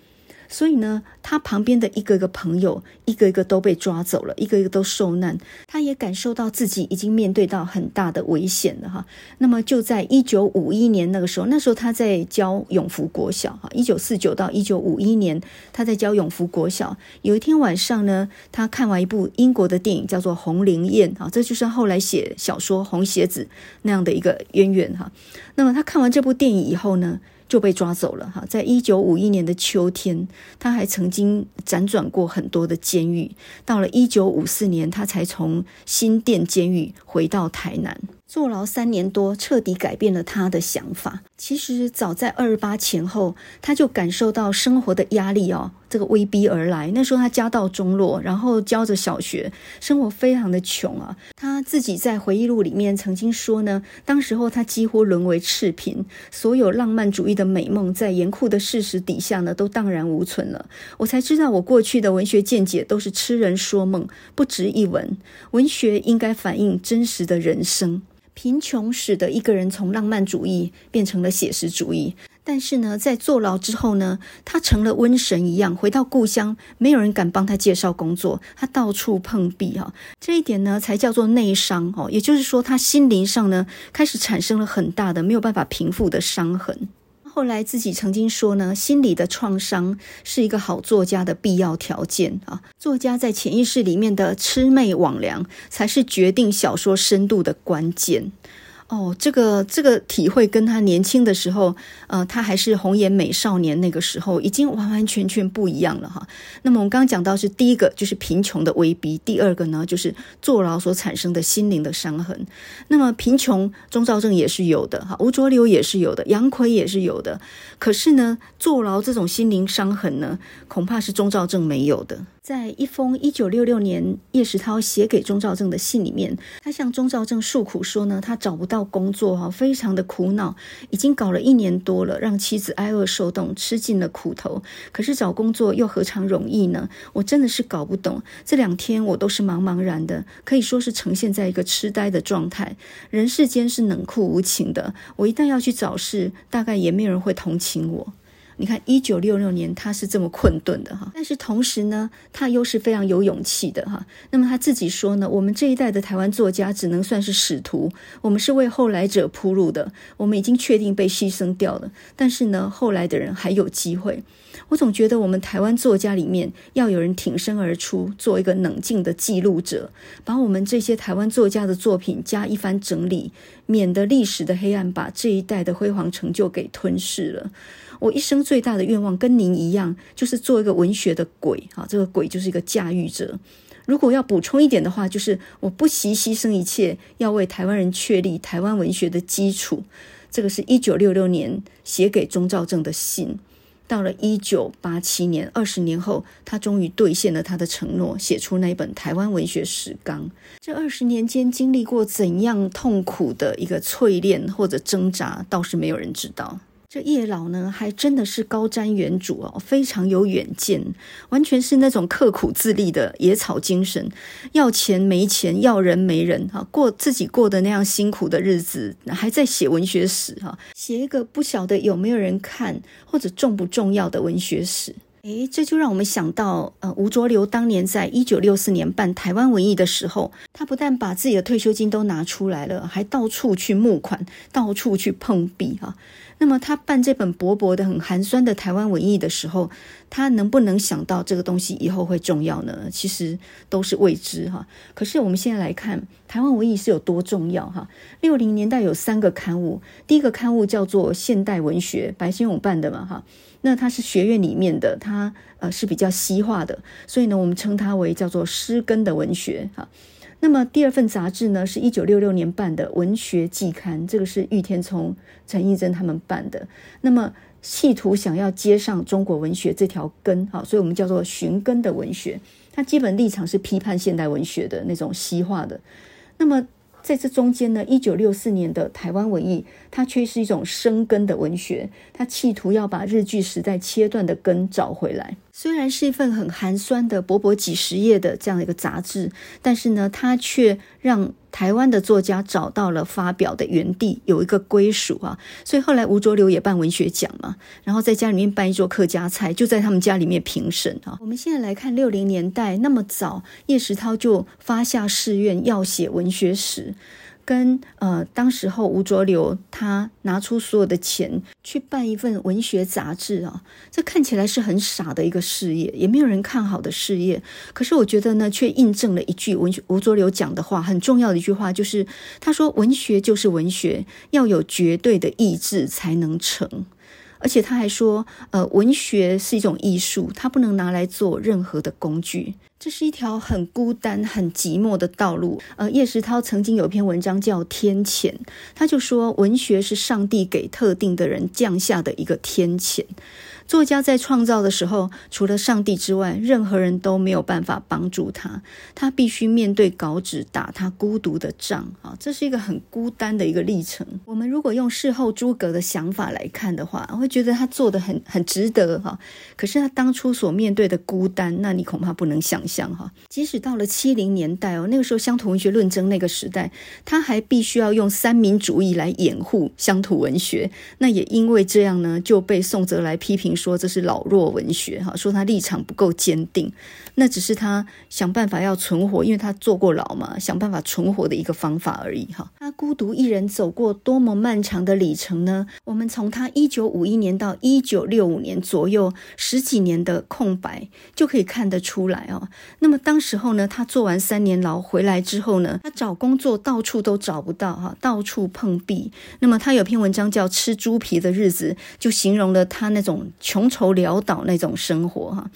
所以呢，他旁边的一个一个朋友，一个一个都被抓走了，一个一个都受难。他也感受到自己已经面对到很大的危险了哈。那么就在一九五一年那个时候，那时候他在教永福国小哈。一九四九到一九五一年，他在教永福国小。有一天晚上呢，他看完一部英国的电影，叫做《红灵宴》啊，这就是后来写小说《红鞋子》那样的一个渊源哈。那么他看完这部电影以后呢，就被抓走了哈，在一九五一年的秋天，他还曾经辗转过很多的监狱，到了一九五四年，他才从新店监狱回到台南。坐牢三年多，彻底改变了他的想法。其实早在二二八前后，他就感受到生活的压力哦，这个威逼而来。那时候他家道中落，然后教着小学，生活非常的穷啊。他自己在回忆录里面曾经说呢，当时候他几乎沦为赤贫，所有浪漫主义的美梦在严酷的事实底下呢，都荡然无存了。我才知道，我过去的文学见解都是痴人说梦，不值一文。文学应该反映真实的人生。贫穷使得一个人从浪漫主义变成了写实主义，但是呢，在坐牢之后呢，他成了瘟神一样，回到故乡，没有人敢帮他介绍工作，他到处碰壁哈，这一点呢，才叫做内伤哦，也就是说，他心灵上呢，开始产生了很大的没有办法平复的伤痕。后来自己曾经说呢，心理的创伤是一个好作家的必要条件啊。作家在潜意识里面的魑魅魍魉，才是决定小说深度的关键。哦，这个这个体会跟他年轻的时候，呃，他还是红颜美少年那个时候，已经完完全全不一样了哈。那么我们刚刚讲到是第一个就是贫穷的威逼，第二个呢就是坐牢所产生的心灵的伤痕。那么贫穷，钟兆正也是有的哈，吴浊流也是有的，杨逵也是有的。可是呢，坐牢这种心灵伤痕呢，恐怕是钟兆正没有的。在一封一九六六年叶石涛写给钟兆正的信里面，他向钟兆正诉苦说呢，他找不到工作哈，非常的苦恼，已经搞了一年多了，让妻子挨饿受冻，吃尽了苦头。可是找工作又何尝容易呢？我真的是搞不懂。这两天我都是茫茫然的，可以说是呈现在一个痴呆的状态。人世间是冷酷无情的，我一旦要去找事，大概也没有人会同情我。你看，一九六六年他是这么困顿的哈，但是同时呢，他又是非常有勇气的哈。那么他自己说呢，我们这一代的台湾作家只能算是使徒，我们是为后来者铺路的，我们已经确定被牺牲掉了。但是呢，后来的人还有机会。我总觉得我们台湾作家里面要有人挺身而出，做一个冷静的记录者，把我们这些台湾作家的作品加一番整理，免得历史的黑暗把这一代的辉煌成就给吞噬了。我一生最大的愿望跟您一样，就是做一个文学的鬼啊，这个鬼就是一个驾驭者。如果要补充一点的话，就是我不惜牺牲一切，要为台湾人确立台湾文学的基础。这个是一九六六年写给钟肇政的信。到了一九八七年，二十年后，他终于兑现了他的承诺，写出那一本《台湾文学史纲》。这二十年间经历过怎样痛苦的一个淬炼或者挣扎，倒是没有人知道。这叶老呢，还真的是高瞻远瞩哦，非常有远见，完全是那种刻苦自立的野草精神。要钱没钱，要人没人，哈，过自己过的那样辛苦的日子，还在写文学史，哈，写一个不晓得有没有人看或者重不重要的文学史。诶，这就让我们想到，呃，吴浊流当年在一九六四年办台湾文艺的时候，他不但把自己的退休金都拿出来了，还到处去募款，到处去碰壁，哈。那么他办这本薄薄的、很寒酸的台湾文艺的时候，他能不能想到这个东西以后会重要呢？其实都是未知，哈。可是我们现在来看，台湾文艺是有多重要，哈。六零年代有三个刊物，第一个刊物叫做《现代文学》，白先勇办的嘛，哈。那它是学院里面的，它呃是比较西化的，所以呢，我们称它为叫做诗根的文学哈。那么第二份杂志呢，是一九六六年办的《文学季刊》，这个是郁天聪、陈义珍他们办的。那么企图想要接上中国文学这条根哈，所以我们叫做寻根的文学。它基本立场是批判现代文学的那种西化的。那么。在这中间呢，一九六四年的台湾文艺，它却是一种生根的文学，它企图要把日据时代切断的根找回来。虽然是一份很寒酸的薄薄几十页的这样一个杂志，但是呢，它却让台湾的作家找到了发表的原地，有一个归属啊。所以后来吴浊流也办文学奖嘛，然后在家里面办一桌客家菜，就在他们家里面评审啊。我们现在来看六零年代那么早，叶石涛就发下誓愿要写文学史。跟呃，当时候吴浊流他拿出所有的钱去办一份文学杂志啊，这看起来是很傻的一个事业，也没有人看好的事业。可是我觉得呢，却印证了一句文学吴浊流讲的话，很重要的一句话，就是他说：“文学就是文学，要有绝对的意志才能成。”而且他还说：“呃，文学是一种艺术，它不能拿来做任何的工具。”这是一条很孤单、很寂寞的道路。呃，叶石涛曾经有一篇文章叫《天谴》，他就说，文学是上帝给特定的人降下的一个天谴。作家在创造的时候，除了上帝之外，任何人都没有办法帮助他。他必须面对稿纸，打他孤独的仗啊！这是一个很孤单的一个历程。我们如果用事后诸葛的想法来看的话，会觉得他做的很很值得哈。可是他当初所面对的孤单，那你恐怕不能想象哈。即使到了七零年代哦，那个时候乡土文学论争那个时代，他还必须要用三民主义来掩护乡土文学。那也因为这样呢，就被宋泽来批评。说这是老弱文学，哈，说他立场不够坚定，那只是他想办法要存活，因为他坐过牢嘛，想办法存活的一个方法而已，哈。他孤独一人走过多么漫长的里程呢？我们从他一九五一年到一九六五年左右十几年的空白就可以看得出来哦。那么当时候呢，他做完三年牢回来之后呢，他找工作到处都找不到，哈，到处碰壁。那么他有篇文章叫《吃猪皮的日子》，就形容了他那种。穷愁潦倒那种生活哈，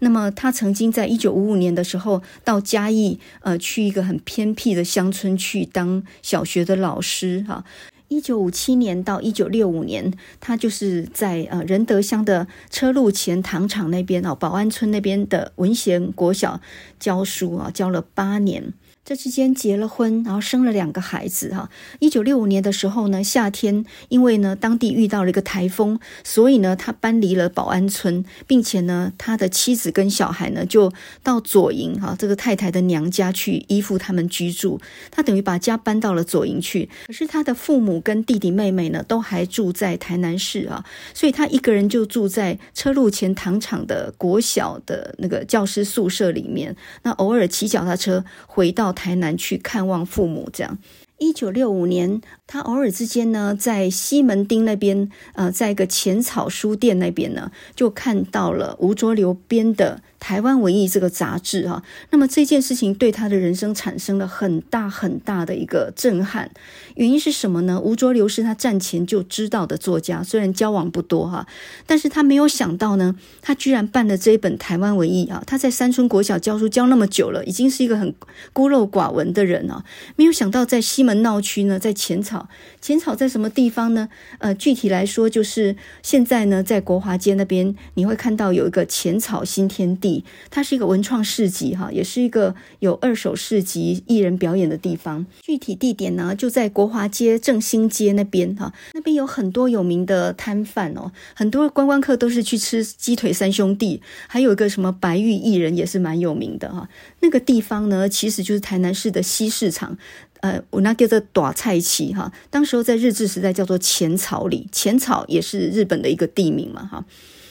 那么他曾经在一九五五年的时候到嘉义，呃，去一个很偏僻的乡村去当小学的老师哈。一九五七年到一九六五年，他就是在呃仁德乡的车路前糖厂那边哦，保安村那边的文贤国小教书啊，教了八年。这之间结了婚，然后生了两个孩子哈。一九六五年的时候呢，夏天因为呢当地遇到了一个台风，所以呢他搬离了保安村，并且呢他的妻子跟小孩呢就到左营哈这个太太的娘家去依附他们居住。他等于把家搬到了左营去，可是他的父母跟弟弟妹妹呢都还住在台南市啊，所以他一个人就住在车路前糖厂的国小的那个教师宿舍里面。那偶尔骑脚踏车回到。台南去看望父母，这样。一九六五年，他偶尔之间呢，在西门町那边，呃，在一个浅草书店那边呢，就看到了吴浊流编的。台湾文艺这个杂志哈，那么这件事情对他的人生产生了很大很大的一个震撼。原因是什么呢？吴浊流是他战前就知道的作家，虽然交往不多哈，但是他没有想到呢，他居然办了这一本台湾文艺啊。他在三村国小教书教那么久了，已经是一个很孤陋寡闻的人啊，没有想到在西门闹区呢，在浅草，浅草在什么地方呢？呃，具体来说就是现在呢，在国华街那边，你会看到有一个浅草新天地。它是一个文创市集哈，也是一个有二手市集艺人表演的地方。具体地点呢，就在国华街正兴街那边哈，那边有很多有名的摊贩哦，很多观光客都是去吃鸡腿三兄弟，还有一个什么白玉艺人也是蛮有名的哈。那个地方呢，其实就是台南市的西市场，呃，我那叫做大菜旗哈，当时候在日治时代叫做浅草里，浅草也是日本的一个地名嘛哈。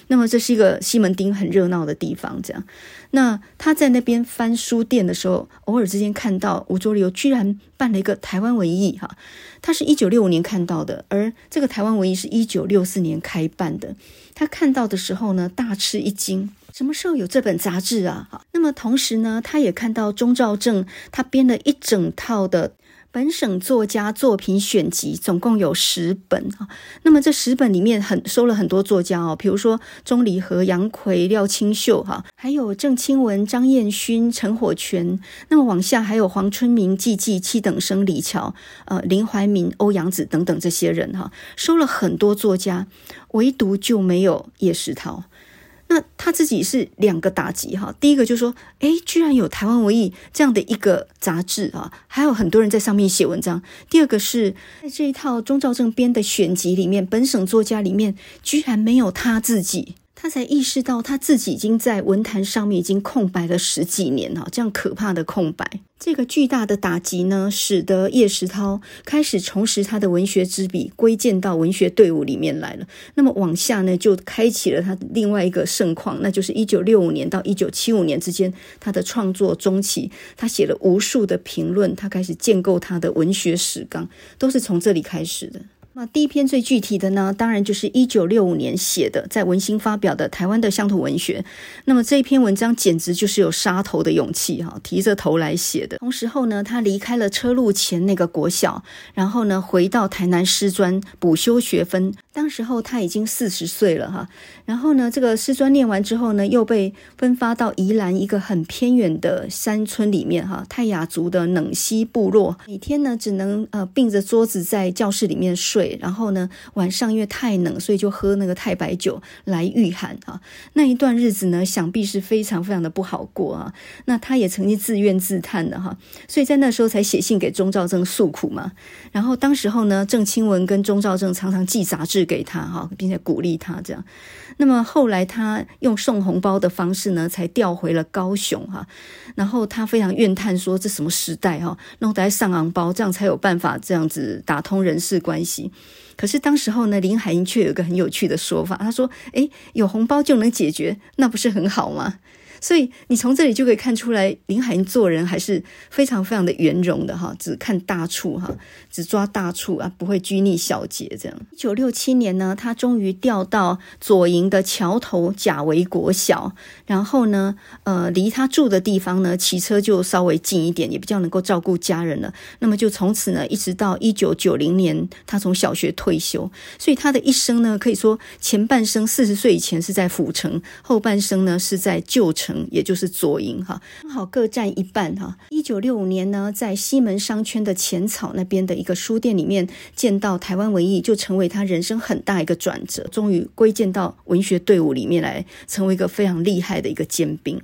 那么这是一个西门町很热闹的地方，这样。那他在那边翻书店的时候，偶尔之间看到吴浊流居然办了一个台湾文艺，哈，他是一九六五年看到的，而这个台湾文艺是一九六四年开办的。他看到的时候呢，大吃一惊，什么时候有这本杂志啊？哈，那么同时呢，他也看到钟兆正他编了一整套的。本省作家作品选集总共有十本啊，那么这十本里面很收了很多作家哦，比如说钟理和、杨奎、廖清秀哈，还有郑清文、张彦勋、陈火泉，那么往下还有黄春明、季季、七等生、李乔、呃林怀民、欧阳子等等这些人哈，收了很多作家，唯独就没有叶石涛。那他自己是两个打击哈，第一个就是说，哎，居然有台湾文艺这样的一个杂志啊，还有很多人在上面写文章。第二个是在这一套钟兆正编的选集里面，本省作家里面居然没有他自己。他才意识到他自己已经在文坛上面已经空白了十几年了，这样可怕的空白。这个巨大的打击呢，使得叶石涛开始重拾他的文学之笔，归建到文学队伍里面来了。那么往下呢，就开启了他另外一个盛况，那就是一九六五年到一九七五年之间，他的创作中期，他写了无数的评论，他开始建构他的文学史纲，都是从这里开始的。那第一篇最具体的呢，当然就是一九六五年写的，在文心发表的《台湾的乡土文学》。那么这一篇文章简直就是有杀头的勇气哈，提着头来写的。同时候呢，他离开了车路前那个国小，然后呢，回到台南师专补修学分。当时候他已经四十岁了哈，然后呢，这个师专念完之后呢，又被分发到宜兰一个很偏远的山村里面哈，泰雅族的冷溪部落，每天呢只能呃并着桌子在教室里面睡，然后呢晚上因为太冷，所以就喝那个太白酒来御寒啊。那一段日子呢，想必是非常非常的不好过啊。那他也曾经自怨自叹的哈，所以在那时候才写信给钟兆政诉苦嘛。然后当时候呢，郑清文跟钟兆政常常寄杂志。给他哈，并且鼓励他这样。那么后来他用送红包的方式呢，才调回了高雄哈。然后他非常怨叹说：“这什么时代哈，弄得上昂包，这样才有办法这样子打通人事关系。”可是当时候呢，林海音却有一个很有趣的说法，他说：“诶，有红包就能解决，那不是很好吗？”所以你从这里就可以看出来，林海音做人还是非常非常的圆融的哈，只看大处哈，只抓大处啊，不会拘泥小节这样。一九六七年呢，他终于调到左营的桥头贾维国小，然后呢，呃，离他住的地方呢，骑车就稍微近一点，也比较能够照顾家人了。那么就从此呢，一直到一九九零年，他从小学退休。所以他的一生呢，可以说前半生四十岁以前是在府城，后半生呢是在旧城。也就是左营哈，刚好各占一半哈。一九六五年呢，在西门商圈的浅草那边的一个书店里面见到台湾文艺，就成为他人生很大一个转折，终于归建到文学队伍里面来，成为一个非常厉害的一个尖兵。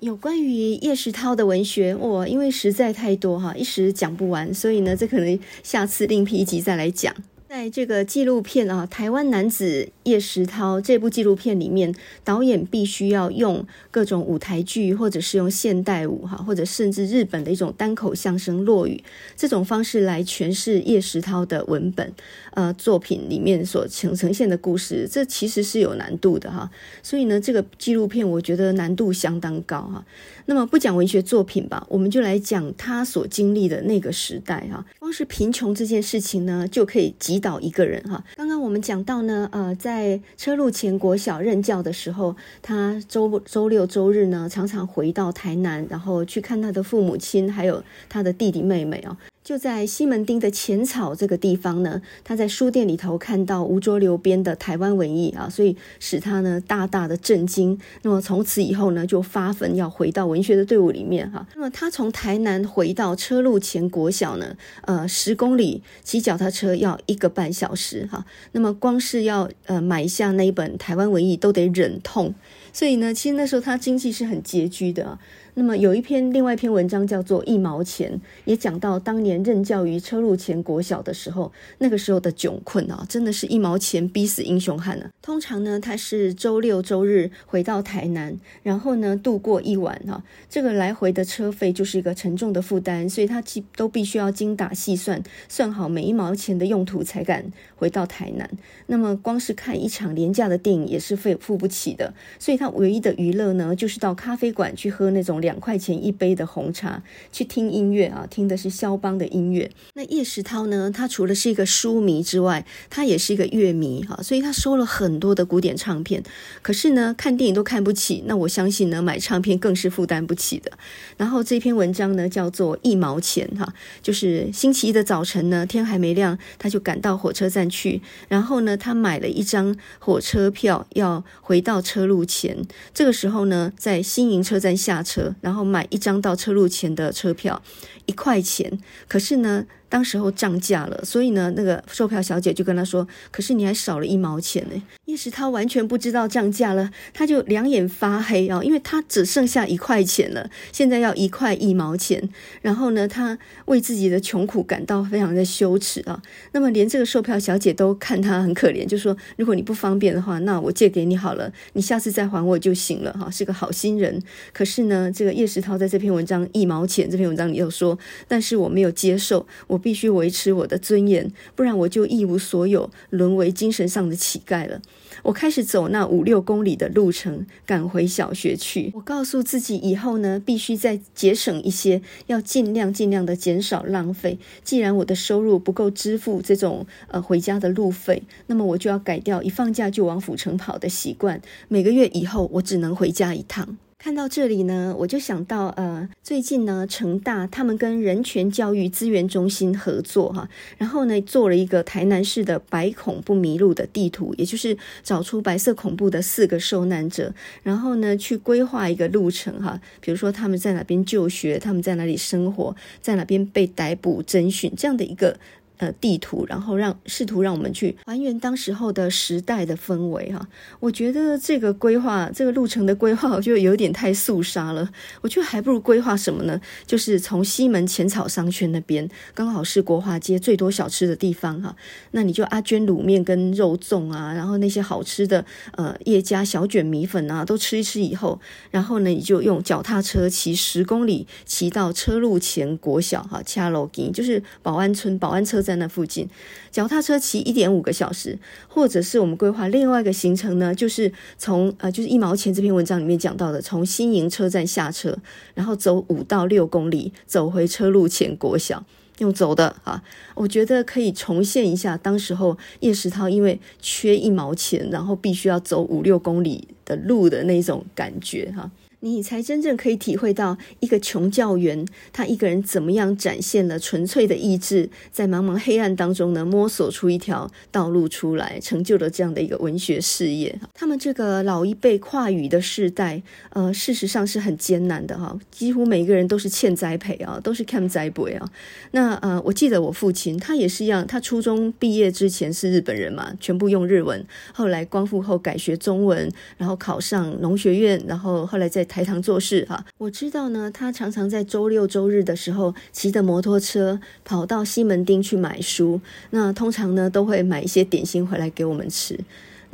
有关于叶石涛的文学，我，因为实在太多哈，一时讲不完，所以呢，这可能下次另辟一集再来讲。在这个纪录片啊，《台湾男子叶石涛》这部纪录片里面，导演必须要用各种舞台剧，或者是用现代舞哈，或者甚至日本的一种单口相声落语这种方式来诠释叶石涛的文本，呃，作品里面所呈呈现的故事，这其实是有难度的哈。所以呢，这个纪录片我觉得难度相当高哈。那么不讲文学作品吧，我们就来讲他所经历的那个时代哈。光是贫穷这件事情呢，就可以击倒一个人哈。刚刚我们讲到呢，呃，在车路前国小任教的时候，他周周六周日呢，常常回到台南，然后去看他的父母亲，还有他的弟弟妹妹哦。就在西门町的浅草这个地方呢，他在书店里头看到吴浊流编的台湾文艺啊，所以使他呢大大的震惊。那么从此以后呢，就发奋要回到文学的队伍里面哈。那么他从台南回到车路前国小呢，呃，十公里骑脚踏车要一个半小时哈。那么光是要呃买下那一本台湾文艺都得忍痛，所以呢，其实那时候他经济是很拮据的。那么有一篇另外一篇文章叫做《一毛钱》，也讲到当年任教于车路前国小的时候，那个时候的窘困啊，真的是一毛钱逼死英雄汉呢、通常呢，他是周六周日回到台南，然后呢度过一晚哈、这个来回的车费就是一个沉重的负担，所以他都必须要精打细算，算好每一毛钱的用途才敢回到台南。那么光是看一场廉价的电影也是费付不起的，所以他唯一的娱乐呢，就是到咖啡馆去喝那种。两块钱一杯的红茶，去听音乐啊，听的是肖邦的音乐。那叶石涛呢，他除了是一个书迷之外，他也是一个乐迷哈，所以他收了很多的古典唱片。可是呢，看电影都看不起，那我相信呢，买唱片更是负担不起的。然后这篇文章呢，叫做一毛钱哈，就是星期一的早晨呢，天还没亮，他就赶到火车站去，然后呢，他买了一张火车票，要回到车路前。这个时候呢，在新营车站下车。然后买一张到车路前的车票，一块钱。可是呢，当时候涨价了，所以呢，那个售票小姐就跟他说：“可是你还少了一毛钱呢。”叶石涛完全不知道涨价了，他就两眼发黑啊，因为他只剩下一块钱了，现在要一块一毛钱。然后呢，他为自己的穷苦感到非常的羞耻啊。那么连这个售票小姐都看他很可怜，就说：“如果你不方便的话，那我借给你好了，你下次再还我就行了。”哈，是个好心人。可是呢，这个叶石涛在这篇文章一毛钱这篇文章里又说：“但是我没有接受，我。”必须维持我的尊严，不然我就一无所有，沦为精神上的乞丐了。我开始走那五六公里的路程，赶回小学去。我告诉自己，以后呢，必须再节省一些，要尽量尽量的减少浪费。既然我的收入不够支付这种呃回家的路费，那么我就要改掉一放假就往府城跑的习惯。每个月以后，我只能回家一趟。看到这里呢，我就想到，呃，最近呢，成大他们跟人权教育资源中心合作哈，然后呢，做了一个台南市的白恐不迷路的地图，也就是找出白色恐怖的四个受难者，然后呢，去规划一个路程哈，比如说他们在哪边就学，他们在哪里生活，在哪边被逮捕侦讯这样的一个。呃，地图，然后让试图让我们去还原当时候的时代的氛围哈。我觉得这个规划，这个路程的规划，我觉得有点太肃杀了。我觉得还不如规划什么呢？就是从西门浅草商圈那边，刚好是国华街最多小吃的地方哈。那你就阿娟卤面跟肉粽啊，然后那些好吃的呃叶家小卷米粉啊，都吃一吃以后，然后呢，你就用脚踏车骑十公里，骑到车路前国小哈，掐楼金就是保安村保安车站。在那附近，脚踏车骑一点五个小时，或者是我们规划另外一个行程呢，就是从呃，就是一毛钱这篇文章里面讲到的，从新营车站下车，然后走五到六公里，走回车路前国小，用走的啊，我觉得可以重现一下当时候叶石涛因为缺一毛钱，然后必须要走五六公里的路的那种感觉哈。你才真正可以体会到一个穷教员，他一个人怎么样展现了纯粹的意志，在茫茫黑暗当中呢，摸索出一条道路出来，成就了这样的一个文学事业。他们这个老一辈跨语的世代，呃，事实上是很艰难的哈，几乎每一个人都是欠栽培啊，都是欠栽培啊。那呃，我记得我父亲，他也是一样，他初中毕业之前是日本人嘛，全部用日文，后来光复后改学中文，然后考上农学院，然后后来在。台堂做事哈。我知道呢，他常常在周六周日的时候骑着摩托车跑到西门町去买书，那通常呢都会买一些点心回来给我们吃。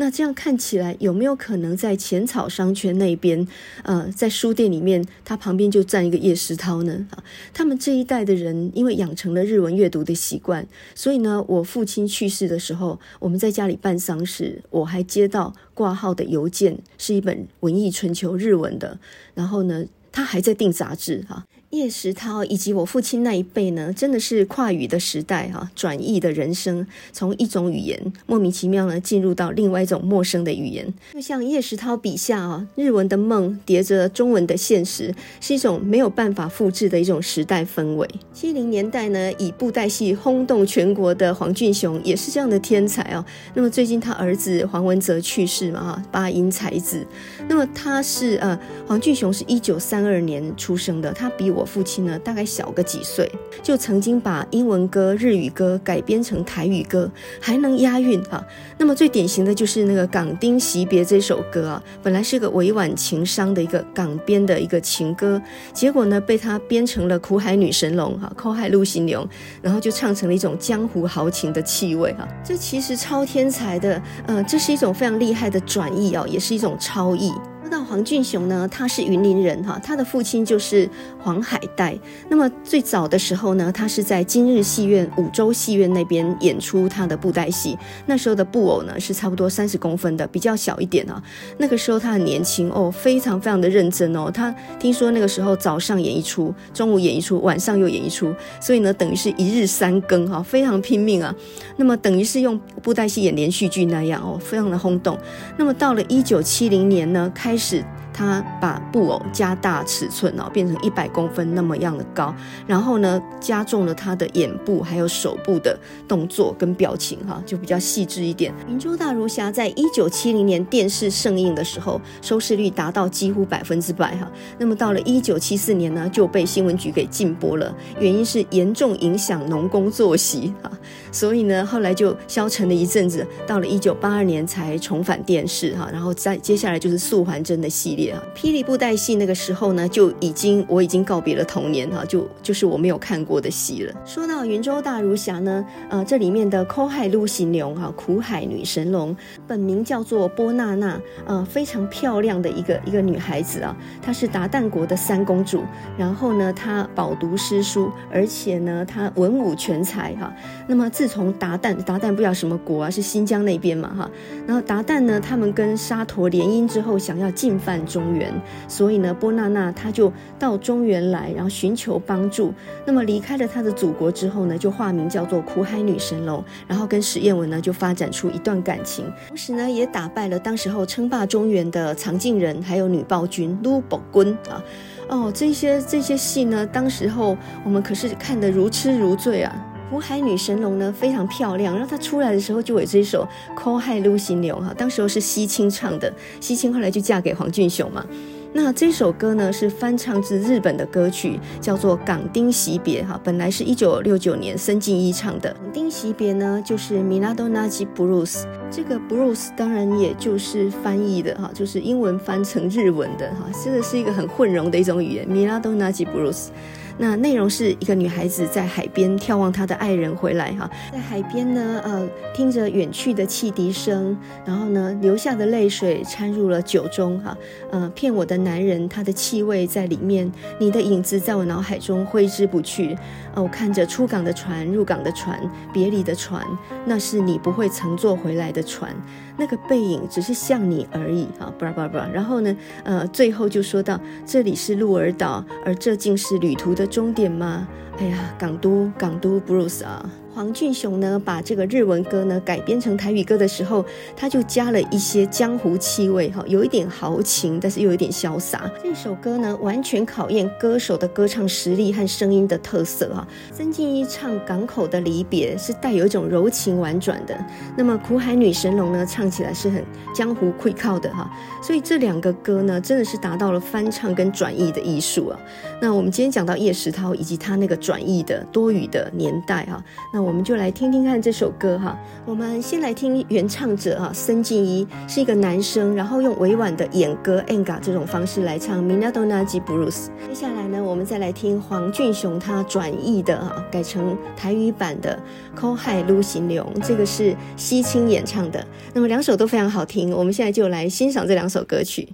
那这样看起来有没有可能在浅草商圈那边，呃，在书店里面，他旁边就站一个叶石涛呢？啊，他们这一代的人因为养成了日文阅读的习惯，所以呢，我父亲去世的时候，我们在家里办丧事，我还接到挂号的邮件，是一本《文艺春秋》日文的，然后呢，他还在订杂志哈。叶石涛以及我父亲那一辈呢，真的是跨语的时代哈，转译的人生，从一种语言莫名其妙呢进入到另外一种陌生的语言。就像叶石涛笔下啊，日文的梦叠着中文的现实，是一种没有办法复制的一种时代氛围。七零年代呢，以布袋戏轰动全国的黄俊雄也是这样的天才啊。那么最近他儿子黄文泽去世嘛哈，八音才子。那么他是呃，黄俊雄是一九三二年出生的，他比我。父亲呢，大概小个几岁，就曾经把英文歌、日语歌改编成台语歌，还能押韵啊。那么最典型的就是那个《港丁惜别》这首歌啊，本来是个委婉情伤的一个港边的一个情歌，结果呢被他编成了苦海女神龙哈，苦海陆行龙，然后就唱成了一种江湖豪情的气味哈。这其实超天才的，呃，这是一种非常厉害的转译啊，也是一种超译。那黄俊雄呢，他是云林人哈，他的父亲就是黄海岱。那么最早的时候呢，他是在今日戏院、五洲戏院那边演出他的布袋戏。那时候的布偶呢是差不多三十公分的，比较小一点啊。那个时候他很年轻哦，非常非常的认真哦。他听说那个时候早上演一出，中午演一出，晚上又演一出，所以呢等于是一日三更哈，非常拼命啊。那么等于是用布袋戏演连续剧那样哦，非常的轰动。那么到了一九七零年呢，开是他把布偶加大尺寸哦，变成一百公分那么样的高，然后呢，加重了他的眼部还有手部的动作跟表情哈，就比较细致一点。明珠大儒侠在一九七零年电视上映的时候，收视率达到几乎百分之百哈。那么到了一九七四年呢，就被新闻局给禁播了，原因是严重影响农工作息哈，所以呢，后来就消沉了一阵子，到了一九八二年才重返电视哈，然后再接下来就是素还真的系列啊，霹雳布袋戏那个时候呢，就已经我已经告别了童年哈，就就是我没有看过的戏了。说到云州大儒侠呢，呃，这里面的苦海陆行龙哈，苦海女神龙，本名叫做波娜娜，呃，非常漂亮的一个一个女孩子啊，她是达旦国的三公主，然后呢，她饱读诗书，而且呢，她文武全才哈。那么自从达旦，达旦不知道什么国啊，是新疆那边嘛哈，然后达旦呢，他们跟沙陀联姻之后，想要进犯中原，所以呢，波娜娜她就到中原来，然后寻求帮助。那么离开了她的祖国之后呢，就化名叫做苦海女神龙，然后跟史艳文呢就发展出一段感情，同时呢也打败了当时候称霸中原的藏镜人，还有女暴君卢宝君啊。哦，这些这些戏呢，当时候我们可是看得如痴如醉啊。苦海女神龙呢非常漂亮，然后她出来的时候就有这首《苦海女神龙》哈，当时候是西青唱的，西青后来就嫁给黄俊雄嘛。那这首歌呢是翻唱自日本的歌曲，叫做《港丁惜别》哈，本来是一九六九年森进一唱的。《港丁惜别》呢就是米拉多纳吉布鲁斯，这个布鲁斯当然也就是翻译的哈，就是英文翻成日文的哈，这个是一个很混融的一种语言，米拉多纳吉布鲁斯。那内容是一个女孩子在海边眺望她的爱人回来哈，在海边呢，呃，听着远去的汽笛声，然后呢，流下的泪水掺入了酒中哈，呃，骗我的男人，他的气味在里面，你的影子在我脑海中挥之不去，哦，看着出港的船，入港的船，别离的船，那是你不会乘坐回来的船，那个背影只是像你而已啊！不拉巴拉巴拉，然后呢，呃，最后就说到这里是鹿儿岛，而这竟是旅途的终点吗？哎呀，港都港都，Bruce 啊！黄俊雄呢，把这个日文歌呢改编成台语歌的时候，他就加了一些江湖气味，哈，有一点豪情，但是又有一点潇洒。这首歌呢，完全考验歌手的歌唱实力和声音的特色，哈。曾静一唱港口的离别是带有一种柔情婉转的，那么苦海女神龙呢，唱起来是很江湖气口的，哈。所以这两个歌呢，真的是达到了翻唱跟转译的艺术啊。那我们今天讲到叶石涛以及他那个转译的多语的年代，哈，那。我我们就来听听看这首歌哈。我们先来听原唱者哈，森进一是一个男生，然后用委婉的演歌演歌这种方式来唱《Minadonna di Blues》。接下来呢，我们再来听黄俊雄他转译的哈，改成台语版的《苦海路行龙》，这个是西青演唱的。那么两首都非常好听，我们现在就来欣赏这两首歌曲。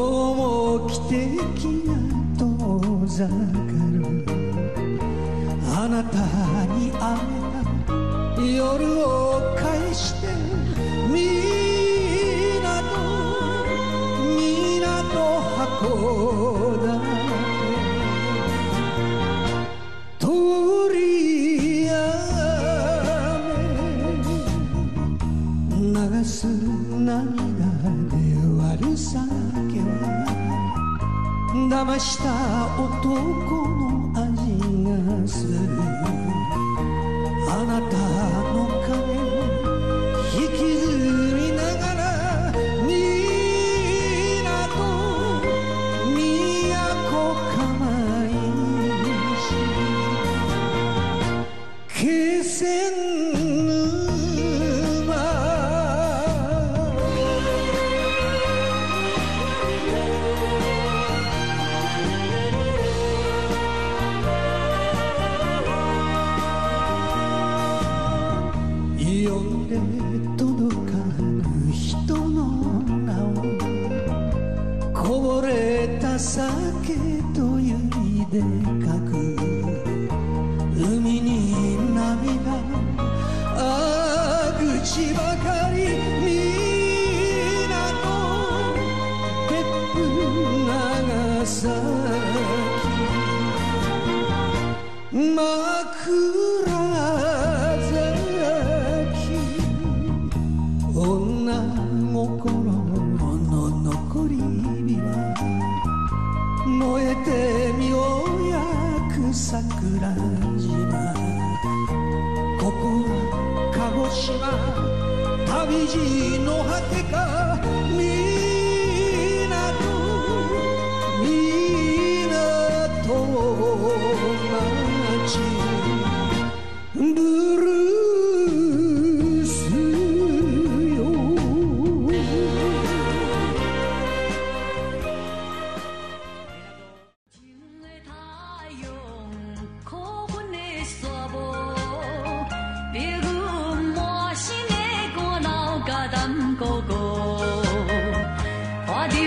も奇笛な遠ざかるあなたに会えた夜を返してみなとみなと箱だ鳥やめ流す涙で悪さた男の味がする。あなた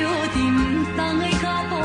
看着沉重的脚步，